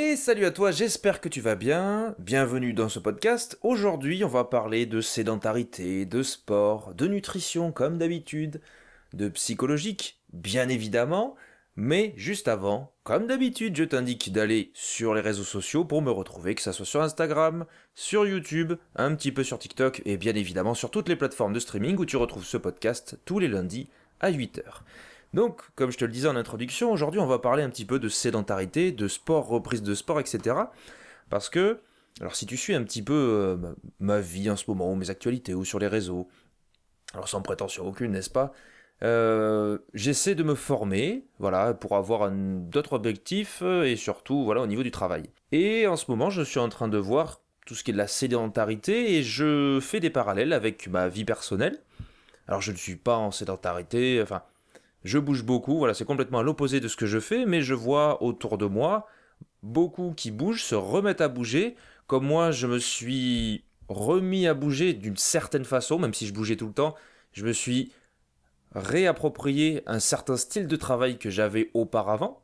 Et salut à toi, j'espère que tu vas bien. Bienvenue dans ce podcast. Aujourd'hui, on va parler de sédentarité, de sport, de nutrition comme d'habitude, de psychologique, bien évidemment. Mais juste avant, comme d'habitude, je t'indique d'aller sur les réseaux sociaux pour me retrouver, que ce soit sur Instagram, sur YouTube, un petit peu sur TikTok et bien évidemment sur toutes les plateformes de streaming où tu retrouves ce podcast tous les lundis à 8h. Donc, comme je te le disais en introduction, aujourd'hui on va parler un petit peu de sédentarité, de sport, reprise de sport, etc. Parce que, alors si tu suis un petit peu euh, ma vie en ce moment, ou mes actualités, ou sur les réseaux, alors sans prétention aucune, n'est-ce pas euh, J'essaie de me former, voilà, pour avoir d'autres objectifs, euh, et surtout, voilà, au niveau du travail. Et en ce moment, je suis en train de voir tout ce qui est de la sédentarité, et je fais des parallèles avec ma vie personnelle. Alors je ne suis pas en sédentarité, enfin je bouge beaucoup, voilà, c'est complètement à l'opposé de ce que je fais, mais je vois autour de moi beaucoup qui bougent, se remettent à bouger, comme moi je me suis remis à bouger d'une certaine façon, même si je bougeais tout le temps, je me suis réapproprié un certain style de travail que j'avais auparavant.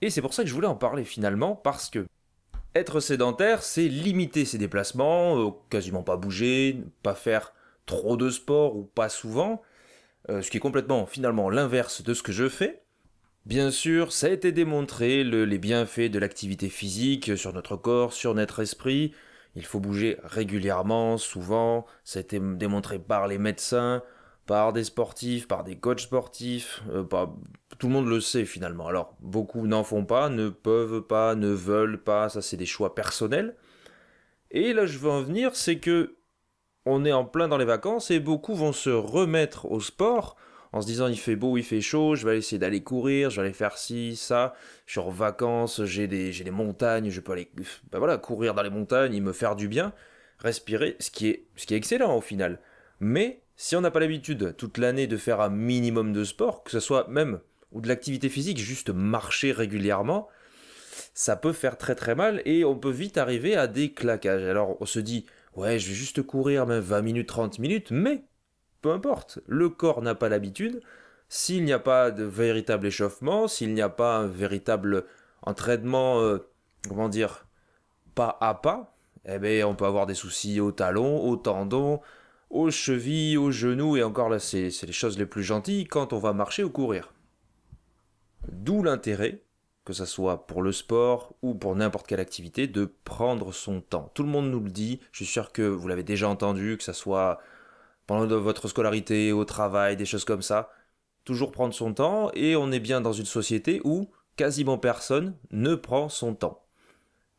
Et c'est pour ça que je voulais en parler finalement, parce que être sédentaire, c'est limiter ses déplacements, euh, quasiment pas bouger, pas faire trop de sport ou pas souvent, euh, ce qui est complètement finalement l'inverse de ce que je fais. Bien sûr, ça a été démontré, les bienfaits de l'activité physique sur notre corps, sur notre esprit. Il faut bouger régulièrement, souvent. Ça a été démontré par les médecins, par des sportifs, par des coachs sportifs. Euh, tout le monde le sait finalement. Alors, beaucoup n'en font pas, ne peuvent pas, ne veulent pas. Ça, c'est des choix personnels. Et là, je veux en venir, c'est que on est en plein dans les vacances et beaucoup vont se remettre au sport en se disant il fait beau, il fait chaud, je vais essayer d'aller courir, je vais aller faire ci, ça, je suis en vacances, j'ai des, j'ai des montagnes, je peux aller ben voilà, courir dans les montagnes, me faire du bien, respirer, ce qui est, ce qui est excellent au final. Mais si on n'a pas l'habitude toute l'année de faire un minimum de sport, que ce soit même ou de l'activité physique, juste marcher régulièrement, ça peut faire très très mal et on peut vite arriver à des claquages. Alors on se dit ouais, je vais juste courir même 20 minutes, 30 minutes, mais peu importe, le corps n'a pas l'habitude. S'il n'y a pas de véritable échauffement, s'il n'y a pas un véritable entraînement, euh, comment dire, pas à pas, eh bien, on peut avoir des soucis aux talons, aux tendons, aux chevilles, aux genoux, et encore là, c'est les choses les plus gentilles quand on va marcher ou courir. D'où l'intérêt que ce soit pour le sport ou pour n'importe quelle activité, de prendre son temps. Tout le monde nous le dit, je suis sûr que vous l'avez déjà entendu, que ce soit pendant votre scolarité, au travail, des choses comme ça. Toujours prendre son temps, et on est bien dans une société où quasiment personne ne prend son temps.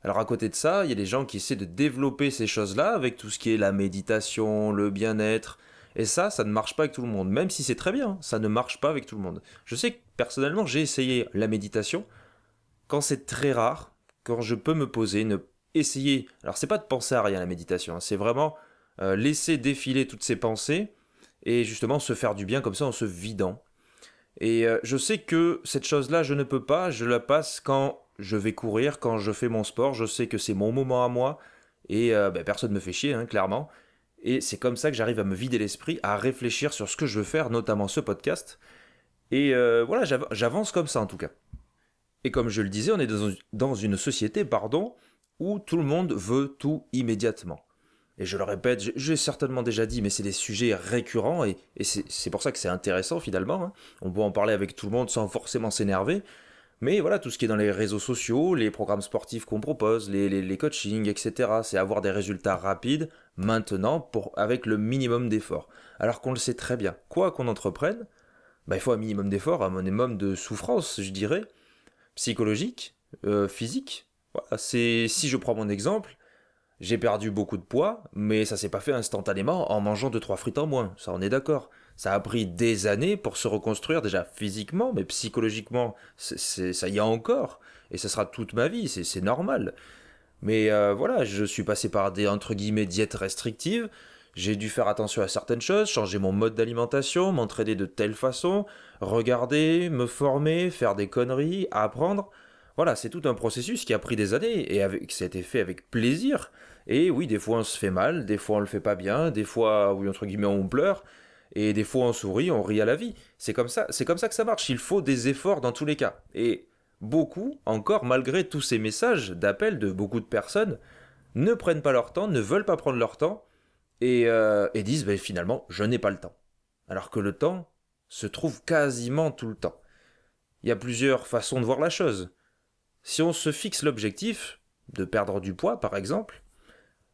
Alors à côté de ça, il y a des gens qui essaient de développer ces choses-là avec tout ce qui est la méditation, le bien-être, et ça, ça ne marche pas avec tout le monde, même si c'est très bien, ça ne marche pas avec tout le monde. Je sais que personnellement, j'ai essayé la méditation, quand c'est très rare, quand je peux me poser, ne essayer. Alors c'est pas de penser à rien la méditation, hein, c'est vraiment euh, laisser défiler toutes ces pensées et justement se faire du bien comme ça en se vidant. Et euh, je sais que cette chose-là, je ne peux pas, je la passe quand je vais courir, quand je fais mon sport, je sais que c'est mon moment à moi et euh, ben, personne ne me fait chier, hein, clairement. Et c'est comme ça que j'arrive à me vider l'esprit, à réfléchir sur ce que je veux faire, notamment ce podcast. Et voilà, j'avance comme ça en tout cas. Et comme je le disais, on est dans une société, pardon, où tout le monde veut tout immédiatement. Et je le répète, j'ai certainement déjà dit, mais c'est des sujets récurrents et, c'est pour ça que c'est intéressant finalement. Hein. On peut en parler avec tout le monde sans forcément s'énerver. Mais voilà, tout ce qui est dans les réseaux sociaux, les programmes sportifs qu'on propose, les, coachings, etc., c'est avoir des résultats rapides maintenant avec le minimum d'efforts. Alors qu'on le sait très bien, quoi qu'on entreprenne, bah, il faut un minimum d'efforts, un minimum de souffrance, je dirais, psychologique, euh, physique. Voilà, c'est si je prends mon exemple, j'ai perdu beaucoup de poids, mais ça s'est pas fait instantanément en mangeant 2-3 frites en moins, ça on est d'accord. Ça a pris des années pour se reconstruire déjà physiquement, mais psychologiquement, c'est, ça y est encore, et ça sera toute ma vie, c'est, normal. Mais euh, voilà, je suis passé par des entre guillemets diètes restrictives, j'ai dû faire attention à certaines choses, changer mon mode d'alimentation, m'entraîner de telle façon, regarder, me former, faire des conneries, apprendre. Voilà, c'est tout un processus qui a pris des années et avec, ça a été fait avec plaisir. Et oui, des fois on se fait mal, des fois on le fait pas bien, des fois, oui, entre guillemets, on pleure, et des fois on sourit, on rit à la vie. C'est comme ça, c'est comme ça que ça marche. Il faut des efforts dans tous les cas. Et beaucoup, encore malgré tous ces messages d'appel de beaucoup de personnes, ne prennent pas leur temps, ne veulent pas prendre leur temps, et, euh, disent ben, finalement, je n'ai pas le temps. Alors que le temps se trouve quasiment tout le temps. Il y a plusieurs façons de voir la chose. Si on se fixe l'objectif de perdre du poids, par exemple,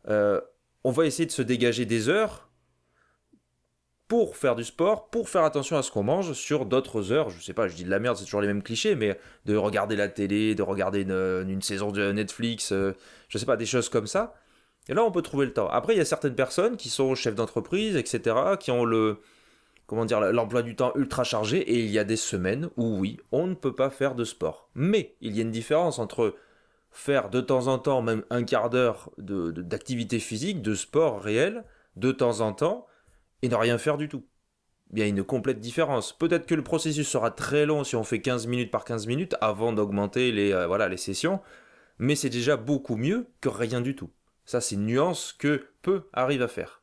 euh, on va essayer de se dégager des heures pour faire du sport, pour faire attention à ce qu'on mange sur d'autres heures. Je sais pas, je dis de la merde, c'est toujours les mêmes clichés, mais de regarder la télé, de regarder une, saison de Netflix, euh, je sais pas, des choses comme ça. Et là, on peut trouver le temps. Après, il y a certaines personnes qui sont chefs d'entreprise, etc., qui ont le, comment dire, l'emploi du temps ultra chargé, et il y a des semaines où oui, on ne peut pas faire de sport. Mais il y a une différence entre faire de temps en temps, même un quart d'heure d'activité physique, de sport réel, de temps en temps, et ne rien faire du tout. Il y a une complète différence. Peut-être que le processus sera très long si on fait 15 minutes par 15 minutes avant d'augmenter les, euh, voilà, les sessions, mais c'est déjà beaucoup mieux que rien du tout. Ça, c'est une nuance que peu arrivent à faire.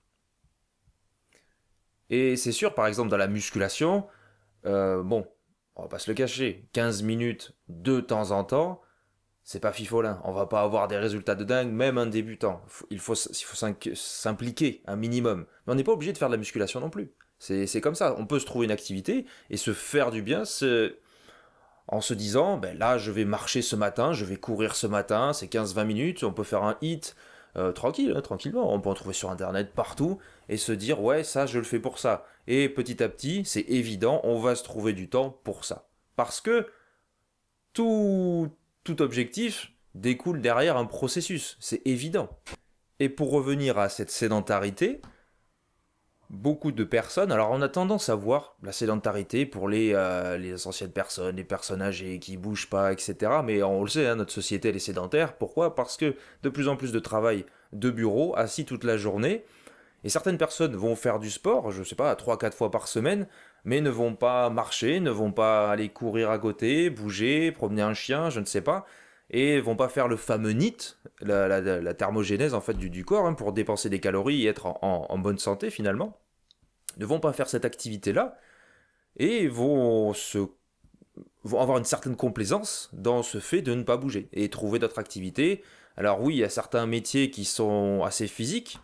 Et c'est sûr, par exemple, dans la musculation, euh, bon, on va pas se le cacher, 15 minutes de temps en temps, c'est pas fifolin. On va pas avoir des résultats de dingue, même un débutant. Il faut, il faut s'impliquer un minimum. Mais on n'est pas obligé de faire de la musculation non plus. C'est comme ça. On peut se trouver une activité et se faire du bien en se disant, ben là, je vais marcher ce matin, je vais courir ce matin, c'est 15-20 minutes, on peut faire un hit euh, tranquille, hein, tranquillement. On peut en trouver sur Internet partout et se dire, ouais, ça, je le fais pour ça. Et petit à petit, c'est évident, on va se trouver du temps pour ça. Parce que tout, tout objectif découle derrière un processus, c'est évident. Et pour revenir à cette sédentarité, beaucoup de personnes, alors on a tendance à voir la sédentarité pour les, euh, les anciennes personnes, les personnes âgées qui bougent pas, etc. Mais on le sait, hein, notre société elle est sédentaire. Pourquoi? Parce que de plus en plus de travail de bureau, assis toute la journée, et certaines personnes vont faire du sport, je sais pas, 3-4 fois par semaine, mais ne vont pas marcher, ne vont pas aller courir à côté, bouger, promener un chien, je ne sais pas, et vont pas faire le fameux NIT, la, thermogénèse en fait du, corps, hein, pour dépenser des calories et être en, bonne santé finalement, ne vont pas faire cette activité-là, et vont avoir une certaine complaisance dans ce fait de ne pas bouger et trouver d'autres activités. Alors oui, il y a certains métiers qui sont assez physiques,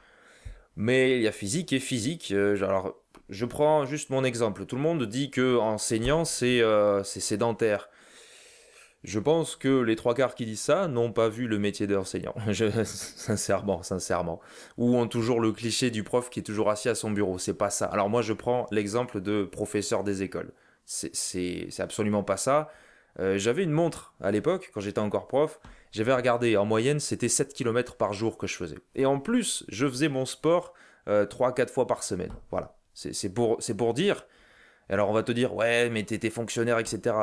mais il y a physique et physique. Euh, alors, je prends juste mon exemple. Tout le monde dit que enseignant, c'est euh, sédentaire. Je pense que les trois quarts qui disent ça n'ont pas vu le métier d'enseignant. sincèrement, sincèrement. Ou ont toujours le cliché du prof qui est toujours assis à son bureau. C'est pas ça. Alors moi, je prends l'exemple de professeur des écoles. C'est absolument pas ça. Euh, j'avais une montre à l'époque, quand j'étais encore prof. J'avais regardé, en moyenne, c'était 7 km par jour que je faisais. Et en plus, je faisais mon sport euh, 3-4 fois par semaine. Voilà. C'est pour, pour dire. Alors on va te dire, ouais, mais t'étais fonctionnaire, etc.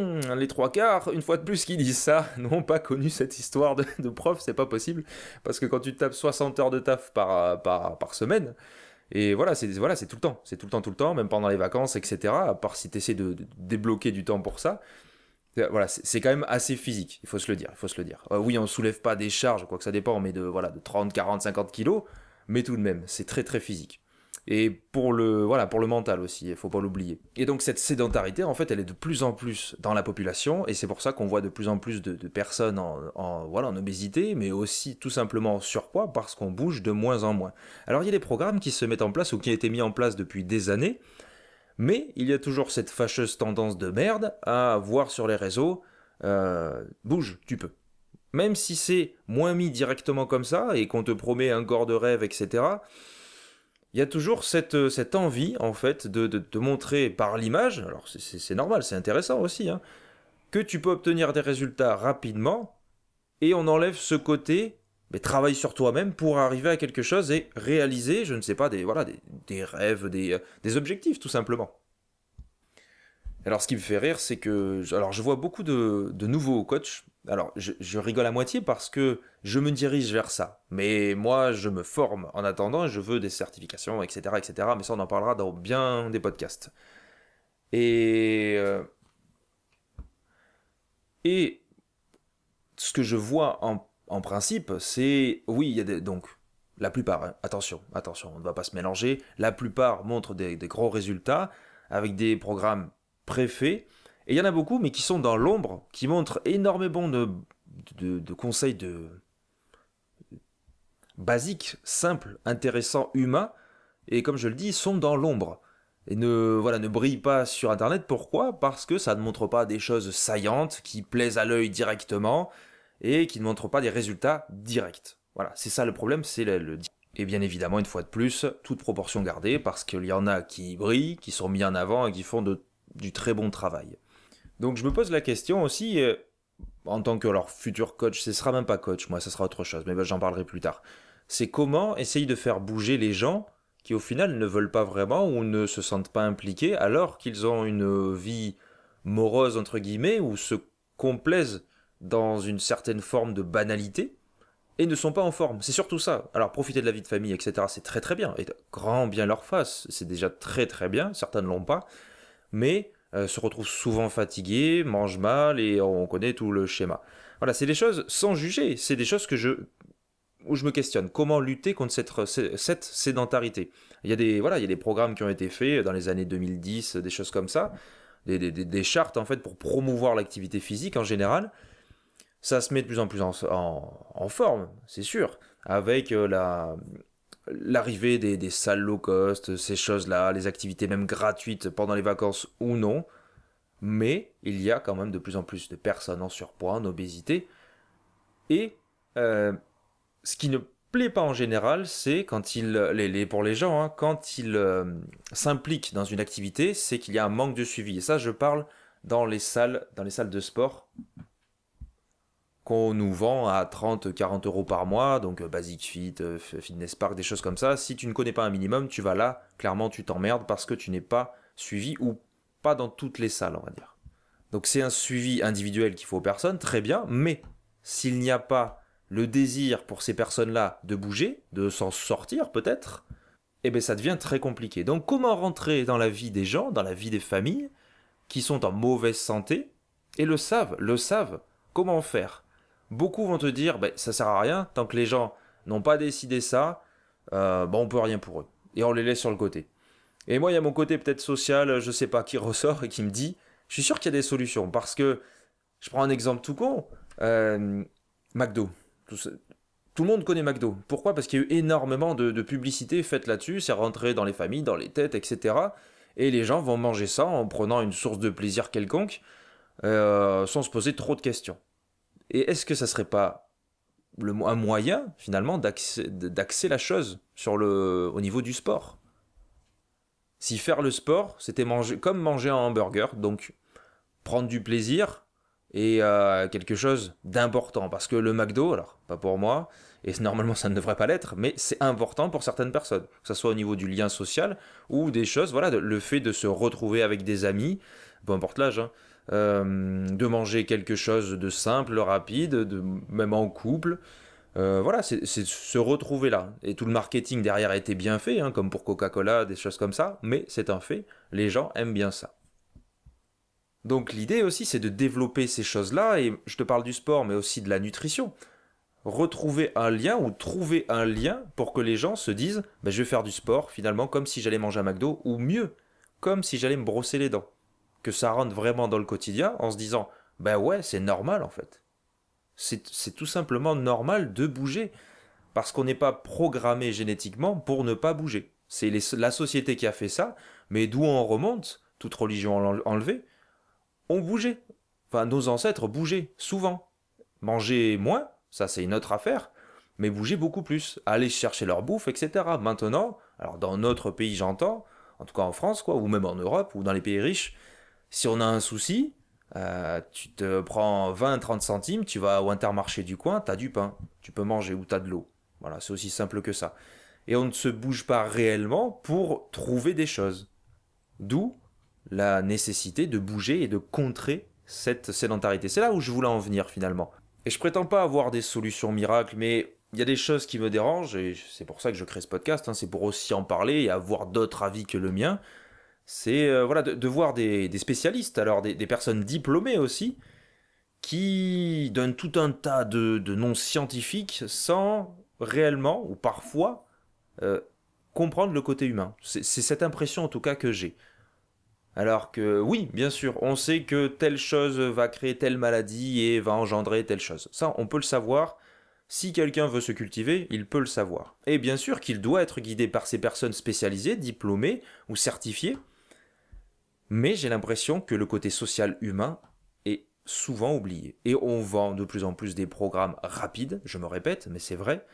Hmm, les trois quarts, une fois de plus, qui disent ça, n'ont pas connu cette histoire de, prof, c'est pas possible. Parce que quand tu tapes 60 heures de taf par semaine, et voilà, c'est voilà, tout le temps, c'est tout le temps, tout le temps, même pendant les vacances, etc. À part si tu essaies de, débloquer du temps pour ça. Euh, voilà, c'est quand même assez physique, il faut se le dire, il faut se le dire. Euh, oui, on soulève pas des charges, quoi que ça dépend, mais de, voilà, de 30, 40, 50 kilos, mais tout de même, c'est très très physique. Et pour le, mental aussi, il faut pas l'oublier. Et donc cette sédentarité, en fait, elle est de plus en plus dans la population, et c'est pour ça qu'on voit de plus en plus de, personnes en, voilà, en obésité, mais aussi tout simplement en surpoids, parce qu'on bouge de moins en moins. Alors il y a des programmes qui se mettent en place ou qui ont été mis en place depuis des années, mais il y a toujours cette fâcheuse tendance de merde à voir sur les réseaux euh, bouge, tu peux. Même si c'est moins mis directement comme ça et qu'on te promet un corps de rêve, etc., il y a toujours cette, cette envie, en fait, de, te montrer par l'image, alors c'est normal, c'est intéressant aussi, hein, que tu peux obtenir des résultats rapidement et on enlève ce côté mais travaille sur toi-même pour arriver à quelque chose et réaliser, je ne sais pas, des, voilà, des, rêves, des, des, objectifs tout simplement. Alors ce qui me fait rire, c'est que alors, je vois beaucoup de, de nouveaux coachs. Alors je, rigole à moitié parce que je me dirige vers ça. Mais moi, je me forme en attendant, je veux des certifications, etc. etc. mais ça, on en parlera dans bien des podcasts. Et... Euh, et ce que je vois en en principe, c'est oui, il y a des, donc la plupart, hein, attention, attention, on ne va pas se mélanger, la plupart montrent des, gros résultats avec des programmes préfaits Et il y en a beaucoup, mais qui sont dans l'ombre, qui montrent énormément de, conseils de basiques, simples, intéressants, humains, et comme je le dis, sont dans l'ombre. Et ne, voilà, ne brillent pas sur Internet. Pourquoi? Parce que ça ne montre pas des choses saillantes, qui plaisent à l'œil directement, et qui ne montrent pas des résultats directs. Voilà, c'est ça le problème, c'est le, le... Et bien évidemment, une fois de plus, toute proportion gardée, parce qu'il y en a qui brillent, qui sont mis en avant et qui font du très bon travail. Donc je me pose la question aussi, euh, en tant que leur futur coach, ce sera même pas coach, moi, ce sera autre chose, mais ben, j'en parlerai plus tard. C'est comment essayer de faire bouger les gens qui au final ne veulent pas vraiment ou ne se sentent pas impliqués alors qu'ils ont une vie morose entre guillemets ou se complaisent dans une certaine forme de banalité et ne sont pas en forme. C'est surtout ça. Alors profiter de la vie de famille, etc., c'est très très bien. Et grand bien leur face, c'est déjà très très bien. Certains ne l'ont pas. Mais euh, se retrouvent souvent fatigués, mangent mal et on connaît tout le schéma. Voilà, c'est des choses sans juger. C'est des choses que je où je me questionne. Comment lutter contre cette, cette sédentarité? Il y a des voilà, il y a des programmes qui ont été faits dans les années 2010, des choses comme ça, des, des, des chartes en fait pour promouvoir l'activité physique en général ça se met de plus en plus en, forme, c'est sûr, avec euh, la, l'arrivée des, salles low cost, ces choses-là, les activités même gratuites pendant les vacances ou non. Mais il y a quand même de plus en plus de personnes en surpoids, en obésité. Et euh, ce qui ne plaît pas en général, c'est quand ils, les, pour les gens, hein, quand ils euh, s'impliquent dans une activité, c'est qu'il y a un manque de suivi. Et ça, je parle dans les salles, dans les salles de sport qu'on nous vend à 30-40 euros par mois, donc euh, Basic Fit, euh, Fitness Park, des choses comme ça. Si tu ne connais pas un minimum, tu vas là, clairement tu t'emmerdes parce que tu n'es pas suivi ou pas dans toutes les salles, on va dire. Donc c'est un suivi individuel qu'il faut aux personnes, très bien, mais s'il n'y a pas le désir pour ces personnes-là de bouger, de s'en sortir peut-être, eh bien ça devient très compliqué. Donc comment rentrer dans la vie des gens, dans la vie des familles qui sont en mauvaise santé et le savent, le savent, comment faire? Beaucoup vont te dire ben, ça sert à rien, tant que les gens n'ont pas décidé ça, euh, ben, on peut rien pour eux. Et on les laisse sur le côté. Et moi, il y a mon côté peut-être social, je sais pas, qui ressort et qui me dit je suis sûr qu'il y a des solutions. Parce que, je prends un exemple tout con euh, McDo. Tout, le monde connaît McDo. Pourquoi? Parce qu'il y a eu énormément de, de publicité faite là-dessus, c'est rentré dans les familles, dans les têtes, etc. Et les gens vont manger ça en prenant une source de plaisir quelconque, euh, sans se poser trop de questions. Et est-ce que ça serait pas un moyen finalement d'axer la chose sur le, au niveau du sport? Si faire le sport, c'était manger comme manger un hamburger, donc prendre du plaisir et euh, quelque chose d'important. Parce que le McDo, alors pas pour moi, et normalement ça ne devrait pas l'être, mais c'est important pour certaines personnes, que ce soit au niveau du lien social ou des choses, voilà, le fait de se retrouver avec des amis, peu importe l'âge, hein, euh, de manger quelque chose de simple, rapide, de, même en couple. Euh, voilà, c'est se retrouver là. Et tout le marketing derrière a été bien fait, hein, comme pour Coca-Cola, des choses comme ça, mais c'est un fait, les gens aiment bien ça. Donc l'idée aussi, c'est de développer ces choses-là, et je te parle du sport, mais aussi de la nutrition. Retrouver un lien ou trouver un lien pour que les gens se disent ben, je vais faire du sport finalement comme si j'allais manger un McDo, ou mieux, comme si j'allais me brosser les dents que ça rentre vraiment dans le quotidien en se disant ben ouais, c'est normal en fait. C'est tout simplement normal de bouger parce qu'on n'est pas programmé génétiquement pour ne pas bouger. C'est la société qui a fait ça, mais d'où on remonte, toute religion enlevée, on bougeait. Enfin, nos ancêtres bougeaient souvent. Manger moins, ça c'est une autre affaire, mais bouger beaucoup plus, aller chercher leur bouffe, etc. Maintenant, alors dans notre pays j'entends, en tout cas en France, quoi, ou même en Europe, ou dans les pays riches, si on a un souci, euh, tu te prends 20-30 centimes, tu vas au intermarché du coin, tu as du pain, tu peux manger ou tu as de l'eau. Voilà, c'est aussi simple que ça. Et on ne se bouge pas réellement pour trouver des choses. D'où la nécessité de bouger et de contrer cette sédentarité. C'est là où je voulais en venir finalement. Et je prétends pas avoir des solutions miracles, mais il y a des choses qui me dérangent, et c'est pour ça que je crée ce podcast, hein. c'est pour aussi en parler et avoir d'autres avis que le mien c'est euh, voilà de, voir des, spécialistes, alors des, personnes diplômées aussi, qui donnent tout un tas de, noms scientifiques sans réellement ou parfois euh, comprendre le côté humain. C'est cette impression en tout cas que j'ai. Alors que oui, bien sûr, on sait que telle chose va créer telle maladie et va engendrer telle chose. Ça, on peut le savoir. Si quelqu'un veut se cultiver, il peut le savoir. Et bien sûr qu'il doit être guidé par ces personnes spécialisées, diplômées ou certifiées. Mais j'ai l'impression que le côté social humain est souvent oublié. Et on vend de plus en plus des programmes rapides, je me répète, mais c'est vrai,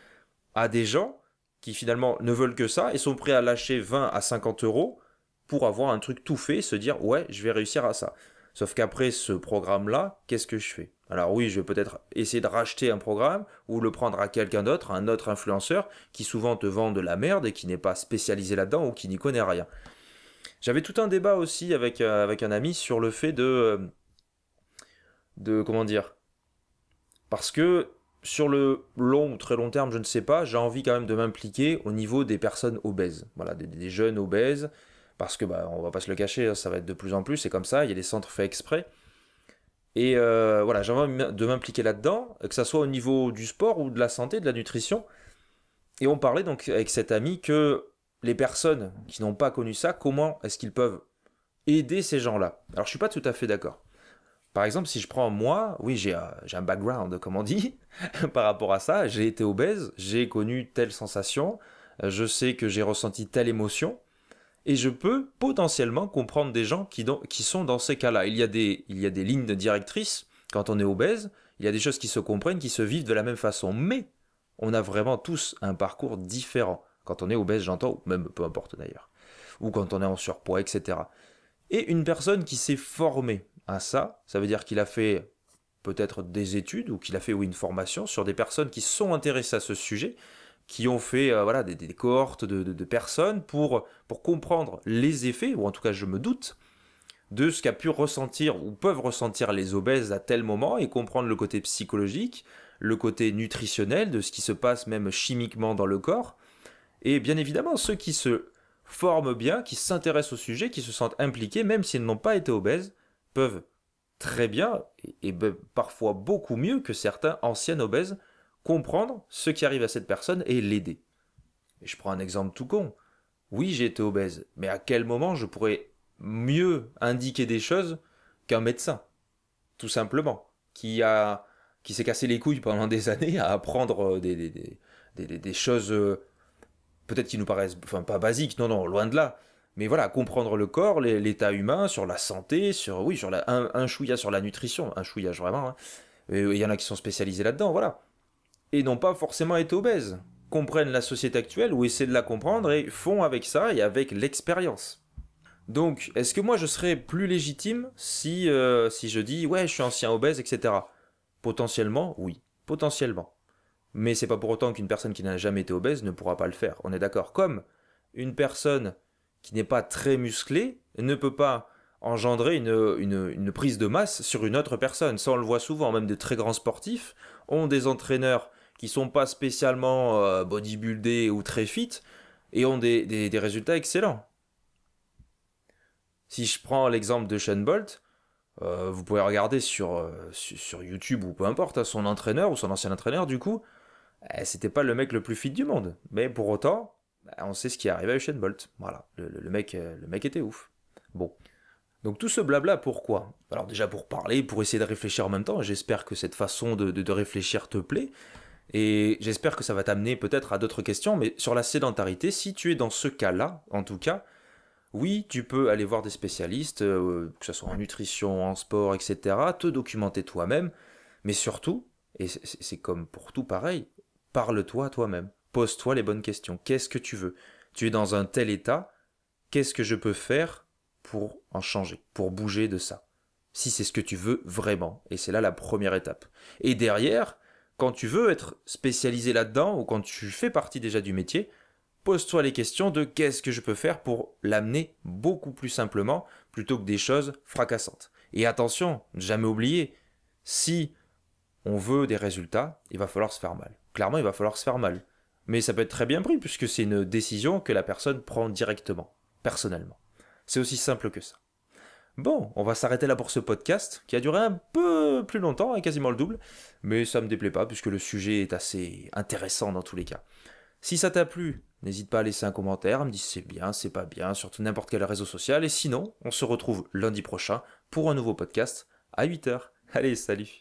à des gens qui finalement ne veulent que ça et sont prêts à lâcher 20 à 50 euros pour avoir un truc tout fait, se dire ouais, je vais réussir à ça. Sauf qu'après ce programme-là, qu'est-ce que je fais? Alors oui, je vais peut-être essayer de racheter un programme ou le prendre à quelqu'un d'autre, un autre influenceur qui souvent te vend de la merde et qui n'est pas spécialisé là-dedans ou qui n'y connaît rien. J'avais tout un débat aussi avec, euh, avec un ami sur le fait de euh, de comment dire parce que sur le long ou très long terme, je ne sais pas, j'ai envie quand même de m'impliquer au niveau des personnes obèses. Voilà, des, jeunes obèses, parce que bah, on va pas se le cacher, hein, ça va être de plus en plus, c'est comme ça, il y a des centres faits exprès. Et euh, voilà, j'ai envie de m'impliquer là-dedans, que ce soit au niveau du sport ou de la santé, de la nutrition. Et on parlait donc avec cet ami que les personnes qui n'ont pas connu ça, comment est-ce qu'ils peuvent aider ces gens-là? Alors je suis pas tout à fait d'accord. Par exemple, si je prends moi, oui, j'ai un, background, comme on dit, par rapport à ça. J'ai été obèse, j'ai connu telle sensation, je sais que j'ai ressenti telle émotion, et je peux potentiellement comprendre des gens qui, sont dans ces cas-là. Il, y a des, il y a des lignes directrices quand on est obèse, il y a des choses qui se comprennent, qui se vivent de la même façon, mais on a vraiment tous un parcours différent. Quand on est obèse, j'entends, ou même peu importe d'ailleurs, ou quand on est en surpoids, etc. Et une personne qui s'est formée à ça, ça veut dire qu'il a fait peut-être des études ou qu'il a fait une formation sur des personnes qui sont intéressées à ce sujet, qui ont fait euh, des, cohortes de, personnes pour, pour comprendre les effets, ou en tout cas je me doute, de ce qu'a pu ressentir ou peuvent ressentir les obèses à tel moment et comprendre le côté psychologique, le côté nutritionnel de ce qui se passe même chimiquement dans le corps. Et bien évidemment, ceux qui se forment bien, qui s'intéressent au sujet, qui se sentent impliqués, même s'ils n'ont pas été obèses, peuvent très bien, et, parfois beaucoup mieux que certains anciens obèses, comprendre ce qui arrive à cette personne et l'aider. Et je prends un exemple tout con. Oui, j'ai été obèse, mais à quel moment je pourrais mieux indiquer des choses qu'un médecin? Tout simplement. Qui a qui s'est cassé les couilles pendant des années à apprendre des, des, des choses euh, peut-être qui nous paraissent enfin pas basiques, non, non, loin de là, mais voilà, comprendre le corps, l'état humain, sur la santé, sur oui, sur la, un, chouïa sur la nutrition, un chouillage vraiment. Hein. Il y en a qui sont spécialisés là-dedans, voilà. Et n'ont pas forcément été obèses, comprennent la société actuelle ou essaient de la comprendre et font avec ça et avec l'expérience. Donc, est-ce que moi je serais plus légitime si, euh, si je dis ouais, je suis ancien obèse, etc. Potentiellement, oui, potentiellement. Mais c'est pas pour autant qu'une personne qui n'a jamais été obèse ne pourra pas le faire. On est d'accord. Comme une personne qui n'est pas très musclé ne peut pas engendrer une, prise de masse sur une autre personne. Ça, on le voit souvent, même des très grands sportifs ont des entraîneurs qui sont pas spécialement euh, bodybuildés ou très fit et ont des, résultats excellents. Si je prends l'exemple de Shane Bolt, euh, vous pouvez regarder sur, euh, sur, YouTube ou peu importe, hein, son entraîneur ou son ancien entraîneur, du coup, c'était pas le mec le plus fit du monde. Mais pour autant, bah, on sait ce qui est arrivé à Usain Bolt. Voilà, le, mec, euh, le mec était ouf. Bon. Donc tout ce blabla, pourquoi? Alors déjà pour parler, pour essayer de réfléchir en même temps, j'espère que cette façon de, réfléchir te plaît, et j'espère que ça va t'amener peut-être à d'autres questions, mais sur la sédentarité, si tu es dans ce cas-là, en tout cas, oui, tu peux aller voir des spécialistes, euh, que ce soit en nutrition, en sport, etc., te documenter toi-même, mais surtout, et c'est comme pour tout pareil, parle-toi toi-même. Pose-toi les bonnes questions. Qu'est-ce que tu veux? Tu es dans un tel état, qu'est-ce que je peux faire pour en changer, pour bouger de ça? Si c'est ce que tu veux vraiment. Et c'est là la première étape. Et derrière, quand tu veux être spécialisé là-dedans, ou quand tu fais partie déjà du métier, pose-toi les questions de qu'est-ce que je peux faire pour l'amener beaucoup plus simplement, plutôt que des choses fracassantes. Et attention, jamais oublier, si on veut des résultats, il va falloir se faire mal. Clairement, il va falloir se faire mal. Mais ça peut être très bien pris puisque c'est une décision que la personne prend directement, personnellement. C'est aussi simple que ça. Bon, on va s'arrêter là pour ce podcast, qui a duré un peu plus longtemps, hein, quasiment le double, mais ça me déplaît pas, puisque le sujet est assez intéressant dans tous les cas. Si ça t'a plu, N'hésite pas à laisser un commentaire, à me dire c'est bien, c'est pas bien, surtout n'importe quel réseau social. Et sinon, on se retrouve lundi prochain pour un nouveau podcast à 8h. Allez, salut